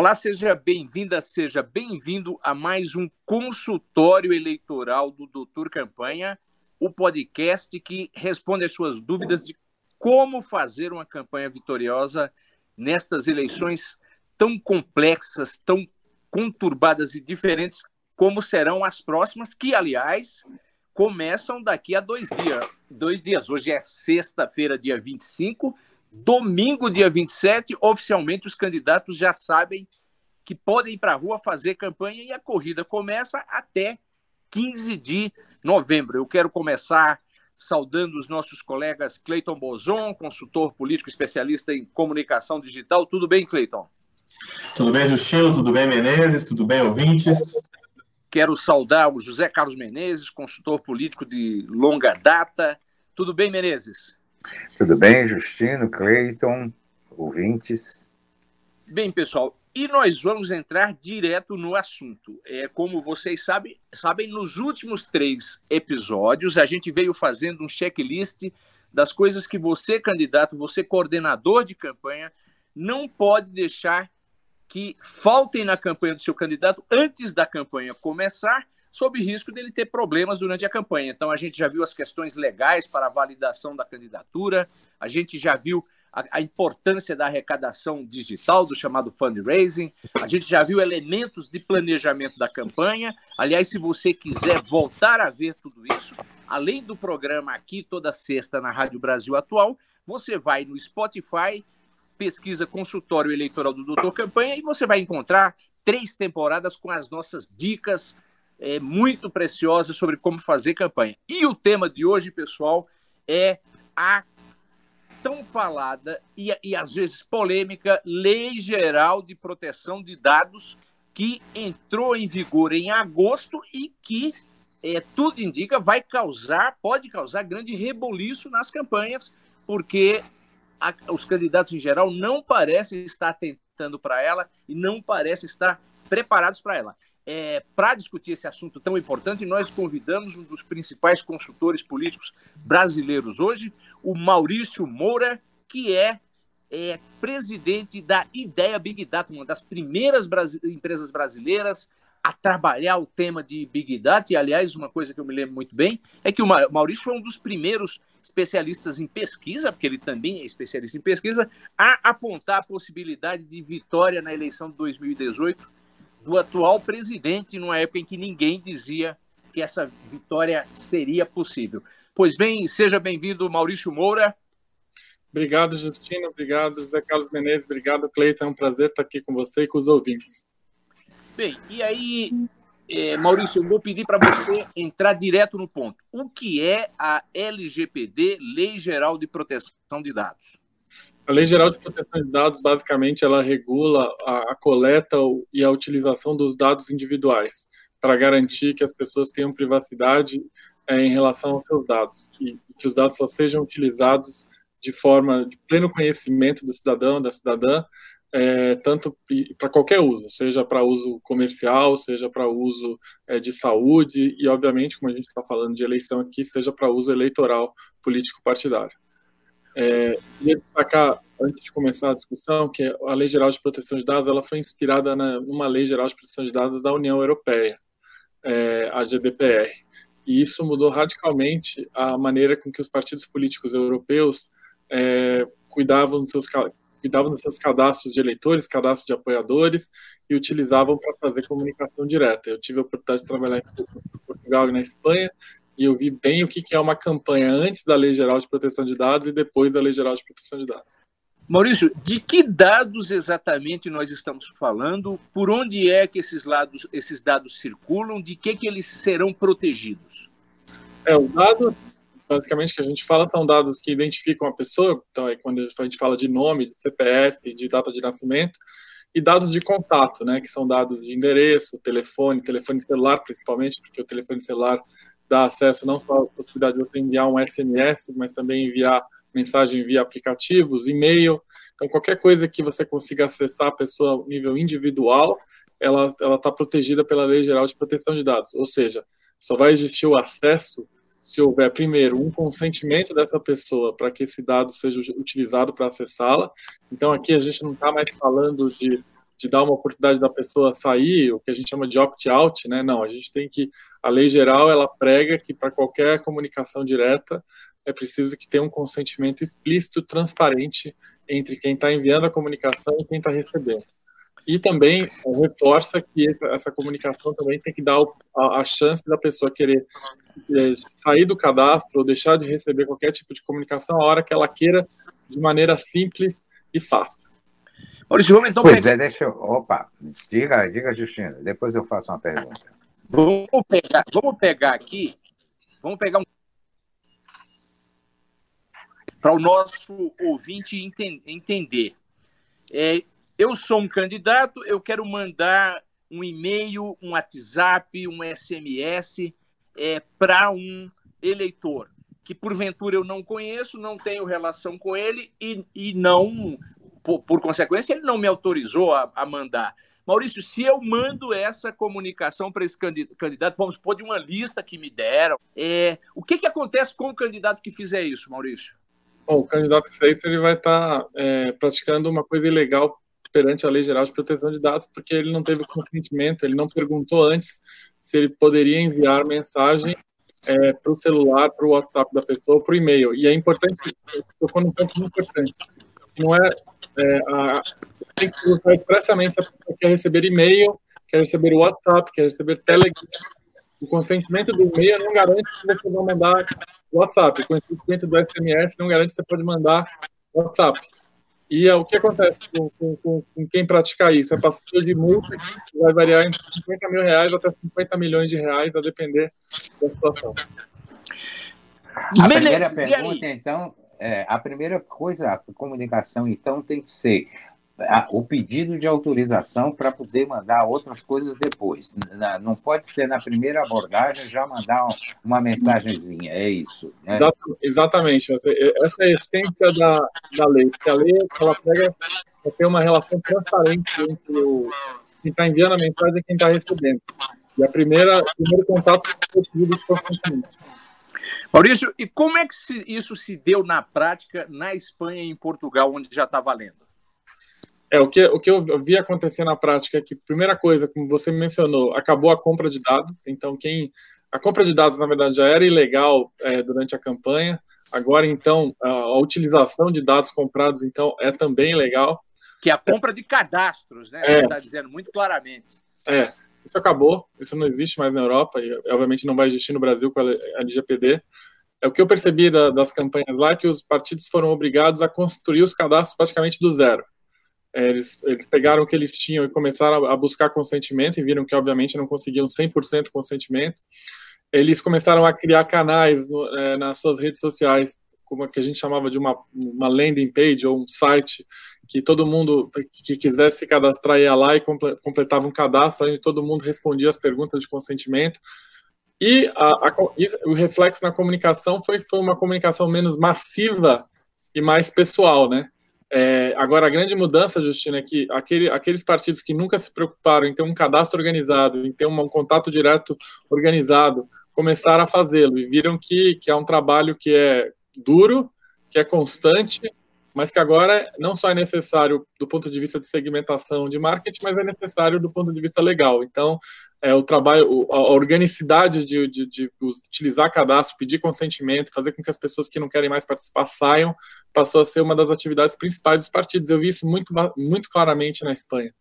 Olá, seja bem-vinda, seja bem-vindo a mais um consultório eleitoral do Doutor Campanha, o podcast que responde às suas dúvidas de como fazer uma campanha vitoriosa nestas eleições tão complexas, tão conturbadas e diferentes como serão as próximas, que, aliás, começam daqui a dois dias. Dois dias. Hoje é sexta-feira, dia 25. Domingo, dia 27, oficialmente os candidatos já sabem que podem ir para a rua fazer campanha e a corrida começa até 15 de novembro. Eu quero começar saudando os nossos colegas Cleiton Bozon, consultor político especialista em comunicação digital. Tudo bem, Cleiton? Tudo bem, Justino? Tudo bem, Menezes? Tudo bem, ouvintes? Quero saudar o José Carlos Menezes, consultor político de longa data. Tudo bem, Menezes? Tudo bem, Justino, Cleiton, ouvintes? Bem, pessoal, e nós vamos entrar direto no assunto. É, como vocês sabem, sabem, nos últimos três episódios, a gente veio fazendo um checklist das coisas que você, candidato, você, coordenador de campanha, não pode deixar que faltem na campanha do seu candidato antes da campanha começar, sob risco dele ter problemas durante a campanha. Então, a gente já viu as questões legais para a validação da candidatura, a gente já viu a, a, importância da arrecadação digital, do chamado fundraising. A gente já viu elementos de planejamento da campanha. Aliás, se você quiser voltar a ver tudo isso, além do programa aqui toda sexta na Rádio Brasil Atual, você vai no Spotify, pesquisa consultório eleitoral do Doutor Campanha e você vai encontrar três temporadas com as nossas dicas é, muito preciosas sobre como fazer campanha. E o tema de hoje, pessoal, é a tão falada e, e às vezes polêmica Lei Geral de Proteção de Dados que entrou em vigor em agosto e que é, tudo indica vai causar, pode causar grande reboliço nas campanhas, porque a, os candidatos em geral não parecem estar atentando para ela e não parecem estar preparados para ela. É, para discutir esse assunto tão importante, nós convidamos um dos principais consultores políticos brasileiros hoje, o Maurício Moura, que é, é presidente da Ideia Big Data, uma das primeiras empresas brasileiras a trabalhar o tema de Big Data. E, aliás, uma coisa que eu me lembro muito bem é que o Maurício foi um dos primeiros especialistas em pesquisa, porque ele também é especialista em pesquisa, a apontar a possibilidade de vitória na eleição de 2018 do atual presidente, numa época em que ninguém dizia que essa vitória seria possível. Pois bem, seja bem-vindo, Maurício Moura. Obrigado, Justino. Obrigado, José Carlos Menezes. Obrigado, Cleiton. É um prazer estar aqui com você e com os ouvintes. Bem, e aí, é, Maurício, eu vou pedir para você entrar direto no ponto. O que é a LGPD, Lei Geral de Proteção de Dados? A Lei Geral de Proteção de Dados, basicamente, ela regula a, a coleta e a utilização dos dados individuais para garantir que as pessoas tenham privacidade é, em relação aos seus dados e, e que os dados só sejam utilizados de forma de pleno conhecimento do cidadão, da cidadã, é, tanto para qualquer uso, seja para uso comercial, seja para uso é, de saúde e, obviamente, como a gente está falando de eleição aqui, seja para uso eleitoral político-partidário. É, queria destacar, antes de começar a discussão, que a Lei Geral de Proteção de Dados ela foi inspirada na, numa Lei Geral de Proteção de Dados da União Europeia, é, a GDPR. E isso mudou radicalmente a maneira com que os partidos políticos europeus é, cuidavam dos seus cuidavam dos seus cadastros de eleitores, cadastros de apoiadores e utilizavam para fazer comunicação direta. Eu tive a oportunidade de trabalhar em Portugal e na Espanha e eu vi bem o que é uma campanha antes da Lei Geral de Proteção de Dados e depois da Lei Geral de Proteção de Dados. Maurício, de que dados exatamente nós estamos falando? Por onde é que esses, lados, esses dados circulam? De que, que eles serão protegidos? É, os dados basicamente, que a gente fala são dados que identificam a pessoa, então é quando a gente fala de nome, de CPF, de data de nascimento, e dados de contato, né, que são dados de endereço, telefone, telefone celular principalmente, porque o telefone celular dá acesso não só à possibilidade de você enviar um SMS, mas também enviar mensagem via aplicativos, e-mail. Então, qualquer coisa que você consiga acessar a pessoa a nível individual, ela está protegida pela Lei Geral de Proteção de Dados. Ou seja, só vai existir o acesso se houver, primeiro, um consentimento dessa pessoa para que esse dado seja utilizado para acessá-la. Então, aqui a gente não está mais falando de, de dar uma oportunidade da pessoa sair, o que a gente chama de opt-out, né? Não, a gente tem que. A lei geral, ela prega que para qualquer comunicação direta é preciso que tenha um consentimento explícito, transparente entre quem está enviando a comunicação e quem está recebendo. E também reforça que essa comunicação também tem que dar a, chance da pessoa querer é, sair do cadastro ou deixar de receber qualquer tipo de comunicação a hora que ela queira, de maneira simples e fácil. Maurício, vamos então pois pegar... é, deixa eu... Opa, diga, diga, Justino, depois eu faço uma pergunta. Vamos pegar, vamos pegar aqui, vamos pegar um para o nosso ouvinte entender. É, eu sou um candidato, eu quero mandar um e-mail, um WhatsApp, um SMS é, para um eleitor que porventura eu não conheço, não tenho relação com ele e, e não, por, por consequência, ele não me autorizou a, a, mandar. Maurício, se eu mando essa comunicação para esse candidato, vamos supor de uma lista que me deram, é, o que, que acontece com o candidato que fizer isso, Maurício? Bom, o candidato que fizer isso ele vai estar tá, é, praticando uma coisa ilegal perante a Lei Geral de Proteção de Dados, porque ele não teve consentimento, ele não perguntou antes se ele poderia enviar mensagem é, para o celular, para o WhatsApp da pessoa, para o e-mail. E é importante, tocou num ponto muito importante, não é, é a, tem que usar expressamente se a pessoa quer receber e-mail, quer receber WhatsApp, quer receber Telegram. O consentimento do e-mail não garante que você vai mandar WhatsApp. O consentimento do SMS não garante que você pode mandar WhatsApp. E é, o que acontece com, com, com, quem praticar isso? É passível de multa que vai variar entre 50 mil reais até 50 milhões de reais, a depender da situação. A primeira pergunta, então, é, a primeira coisa, a comunicação, então, tem que ser o pedido de autorização para poder mandar outras coisas depois. Não pode ser na primeira abordagem já mandar uma mensagenzinha, é isso. Né? Exatamente. Essa é a essência da, da lei. Porque a lei ela pega para ter uma relação transparente entre o, quem está enviando a mensagem e quem está recebendo. E a primeira, o primeiro contato é o pedido de consentimento. Maurício, e como é que isso se deu na prática na Espanha e em Portugal, onde já está valendo? É, o que, o que eu vi acontecer na prática é que, primeira coisa, como você mencionou, acabou a compra de dados. Então, quem. A compra de dados, na verdade, já era ilegal é, durante a campanha. Agora, então, a, a, utilização de dados comprados, então, é também legal. Que é a compra de cadastros, né? É. Está dizendo muito claramente. É, isso acabou. Isso não existe mais na Europa e, obviamente, não vai existir no Brasil com a LGPD. É o que eu percebi da, das campanhas lá é que os partidos foram obrigados a construir os cadastros praticamente do zero. É, eles, eles pegaram o que eles tinham e começaram a, a buscar consentimento e viram que, obviamente, não conseguiam 100% consentimento. Eles começaram a criar canais no, é, nas suas redes sociais, como a que a gente chamava de uma, uma landing page ou um site, que todo mundo que quisesse se cadastrar ia lá e completava um cadastro, onde todo mundo respondia as perguntas de consentimento. E a, a, isso, o reflexo na comunicação foi, foi uma comunicação menos massiva e mais pessoal, né? É, agora, a grande mudança, Justina, é que aquele, aqueles partidos que nunca se preocuparam em ter um cadastro organizado, em ter um, um contato direto organizado, começaram a fazê-lo e viram que, que é um trabalho que é duro, que é constante, mas que agora não só é necessário do ponto de vista de segmentação de marketing, mas é necessário do ponto de vista legal. Então, é, o trabalho, a organicidade de, de, de, utilizar cadastro, pedir consentimento, fazer com que as pessoas que não querem mais participar saiam, passou a ser uma das atividades principais dos partidos. Eu vi isso muito, muito claramente na Espanha.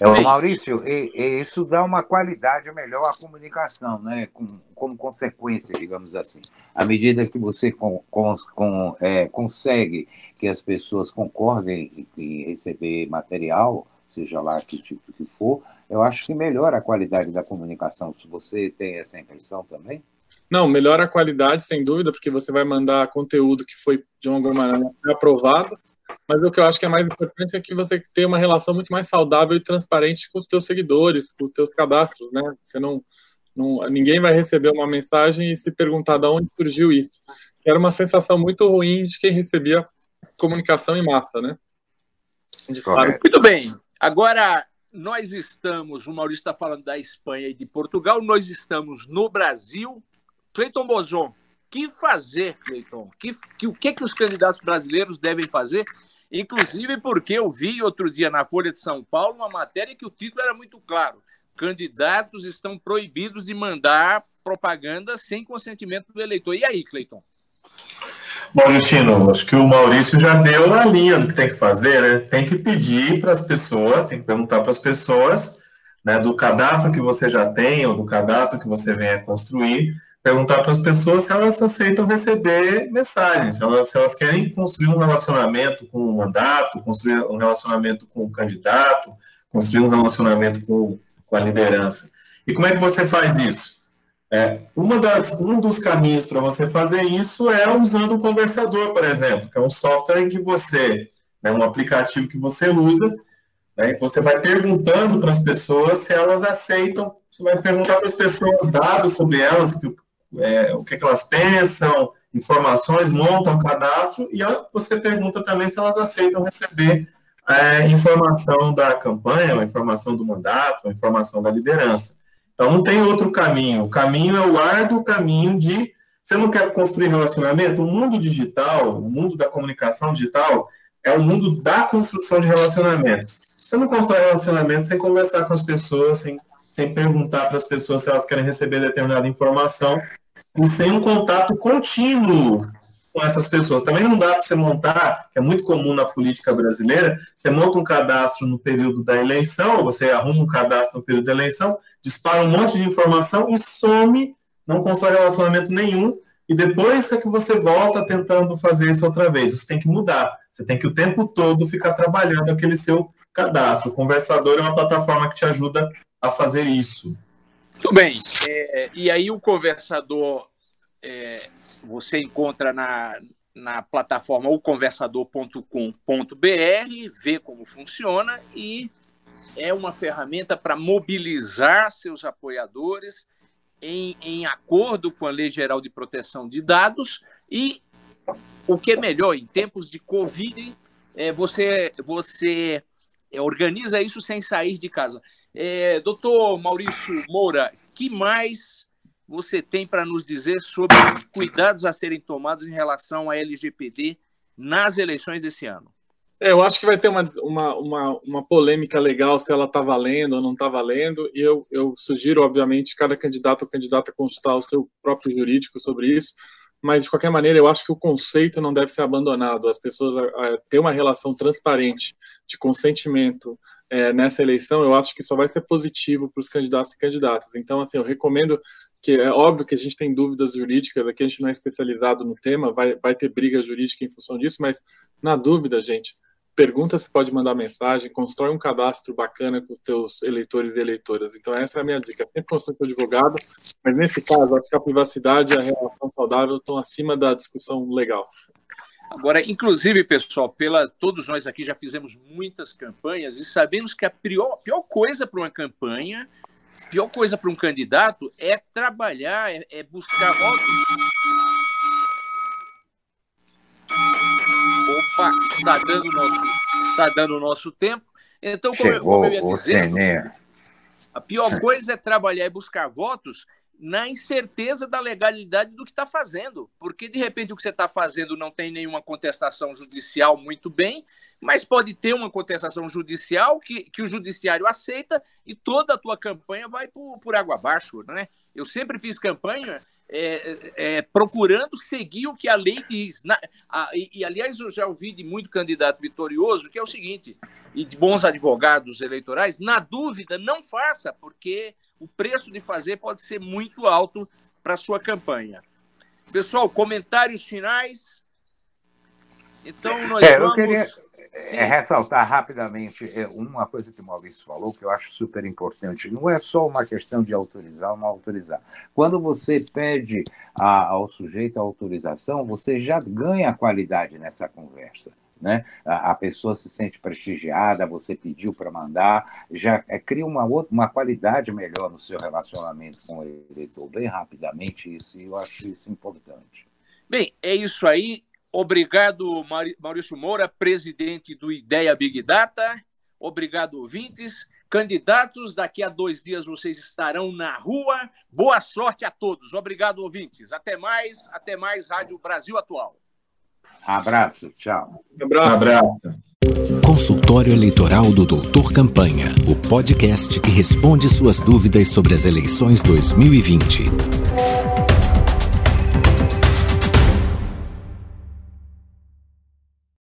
É, Maurício, e, e isso dá uma qualidade melhor à comunicação, né? Com, como consequência, digamos assim. À medida que você com, com, com, é, consegue que as pessoas concordem em receber material, seja lá que tipo que for, eu acho que melhora a qualidade da comunicação. Se você tem essa impressão também? Não, melhora a qualidade, sem dúvida, porque você vai mandar conteúdo que foi, de alguma maneira, aprovado, mas o que eu acho que é mais importante é que você tenha uma relação muito mais saudável e transparente com os teus seguidores, com os teus cadastros, né? Você não, não ninguém vai receber uma mensagem e se perguntar de onde surgiu isso. Era uma sensação muito ruim de quem recebia comunicação em massa, né? Muito bem. Agora, nós estamos, o Maurício está falando da Espanha e de Portugal, nós estamos no Brasil. Cleiton Bozon, que fazer, Cleiton? Que, que, o que, que os candidatos brasileiros devem fazer? Inclusive porque eu vi outro dia na Folha de São Paulo uma matéria que o título era muito claro. Candidatos estão proibidos de mandar propaganda sem consentimento do eleitor. E aí, Cleiton? Bom, Justino, acho que o Maurício já deu na linha do que tem que fazer, né? Tem que pedir para as pessoas, tem que perguntar para as pessoas, né, do cadastro que você já tem ou do cadastro que você venha construir, perguntar para as pessoas se elas aceitam receber mensagens, se elas, se elas querem construir um relacionamento com o mandato, construir um relacionamento com o candidato, construir um relacionamento com, com a liderança. E como é que você faz isso? É, uma das, um dos caminhos para você fazer isso é usando o conversador, por exemplo, que é um software em que você, né, um aplicativo que você usa, né, você vai perguntando para as pessoas se elas aceitam, você vai perguntar para as pessoas dados sobre elas, que, é, o que, que, elas pensam, informações, monta o cadastro, e você pergunta também se elas aceitam receber é, informação da campanha, informação do mandato, informação da liderança. Então não tem outro caminho. O caminho é o árduo caminho de. Você não quer construir relacionamento? O mundo digital, o mundo da comunicação digital, é o mundo da construção de relacionamentos. Você não constrói relacionamento sem conversar com as pessoas, sem, sem perguntar para as pessoas se elas querem receber determinada informação, e sem um contato contínuo com essas pessoas. Também não dá para você montar, que é muito comum na política brasileira, você monta um cadastro no período da eleição, você arruma um cadastro no período da eleição, dispara um monte de informação e some, não constrói relacionamento nenhum, e depois é que você volta tentando fazer isso outra vez. Isso tem que mudar. Você tem que o tempo todo ficar trabalhando aquele seu cadastro. O Conversador é uma plataforma que te ajuda a fazer isso. Muito bem. É, e aí o Conversador é, você encontra na, na plataforma oconversador.com.br, vê como funciona e é uma ferramenta para mobilizar seus apoiadores em, em acordo com a Lei Geral de Proteção de Dados e o que é melhor, em tempos de Covid, é, você, você é, organiza isso sem sair de casa. É, doutor Maurício Moura, que mais você tem para nos dizer sobre os cuidados a serem tomados em relação à LGPD nas eleições desse ano? É, eu acho que vai ter uma, uma, uma, uma polêmica legal se ela está valendo ou não está valendo, e eu, eu sugiro, obviamente, cada candidato ou candidata consultar o seu próprio jurídico sobre isso, mas de qualquer maneira eu acho que o conceito não deve ser abandonado. As pessoas a, a ter uma relação transparente de consentimento é, nessa eleição, eu acho que só vai ser positivo para os candidatos e candidatas. Então, assim, eu recomendo que é óbvio que a gente tem dúvidas jurídicas, aqui a gente não é especializado no tema, vai, vai ter briga jurídica em função disso, mas na dúvida, gente, pergunta se pode mandar mensagem, constrói um cadastro bacana com os teus eleitores e eleitoras. Então essa é a minha dica. Sempre constrói com o advogado, mas nesse caso, acho que a privacidade e a relação saudável estão acima da discussão legal. Agora, inclusive, pessoal, pela todos nós aqui já fizemos muitas campanhas e sabemos que a pior, pior coisa para uma campanha a pior coisa para um candidato é trabalhar, é, é buscar votos. Opa, está dando nosso, está dando o nosso tempo. Então, como, Chegou como eu ia dizendo, a pior coisa é trabalhar e buscar votos na incerteza da legalidade do que está fazendo. Porque, de repente, o que você está fazendo não tem nenhuma contestação judicial muito bem, mas pode ter uma contestação judicial que, que o judiciário aceita e toda a tua campanha vai por, por água abaixo. Né? Eu sempre fiz campanha é, é, procurando seguir o que a lei diz. Na, a, e, e, aliás, eu já ouvi de muito candidato vitorioso que é o seguinte, e de bons advogados eleitorais, na dúvida, não faça, porque o preço de fazer pode ser muito alto para a sua campanha. Pessoal, comentários finais. Então, nós é, vamos... Eu queria, é, ressaltar rapidamente é, uma coisa que o Maurício falou, que eu acho super importante. Não é só uma questão de autorizar ou não autorizar. Quando você pede a, ao sujeito a autorização, você já ganha qualidade nessa conversa. Né? A, a pessoa se sente prestigiada, você pediu para mandar, já é, cria uma, outra, uma qualidade melhor no seu relacionamento com o eleitor, bem rapidamente, isso, eu acho isso importante. Bem, é isso aí. Obrigado, Maurício Moura, presidente do Ideia Big Data. Obrigado, ouvintes. Candidatos, daqui a dois dias vocês estarão na rua. Boa sorte a todos. Obrigado, ouvintes. Até mais, até mais, Rádio Brasil Atual. Abraço, tchau. Abraço. Abraço. Consultório Eleitoral do Doutor Campanha, o podcast que responde suas dúvidas sobre as eleições 2020.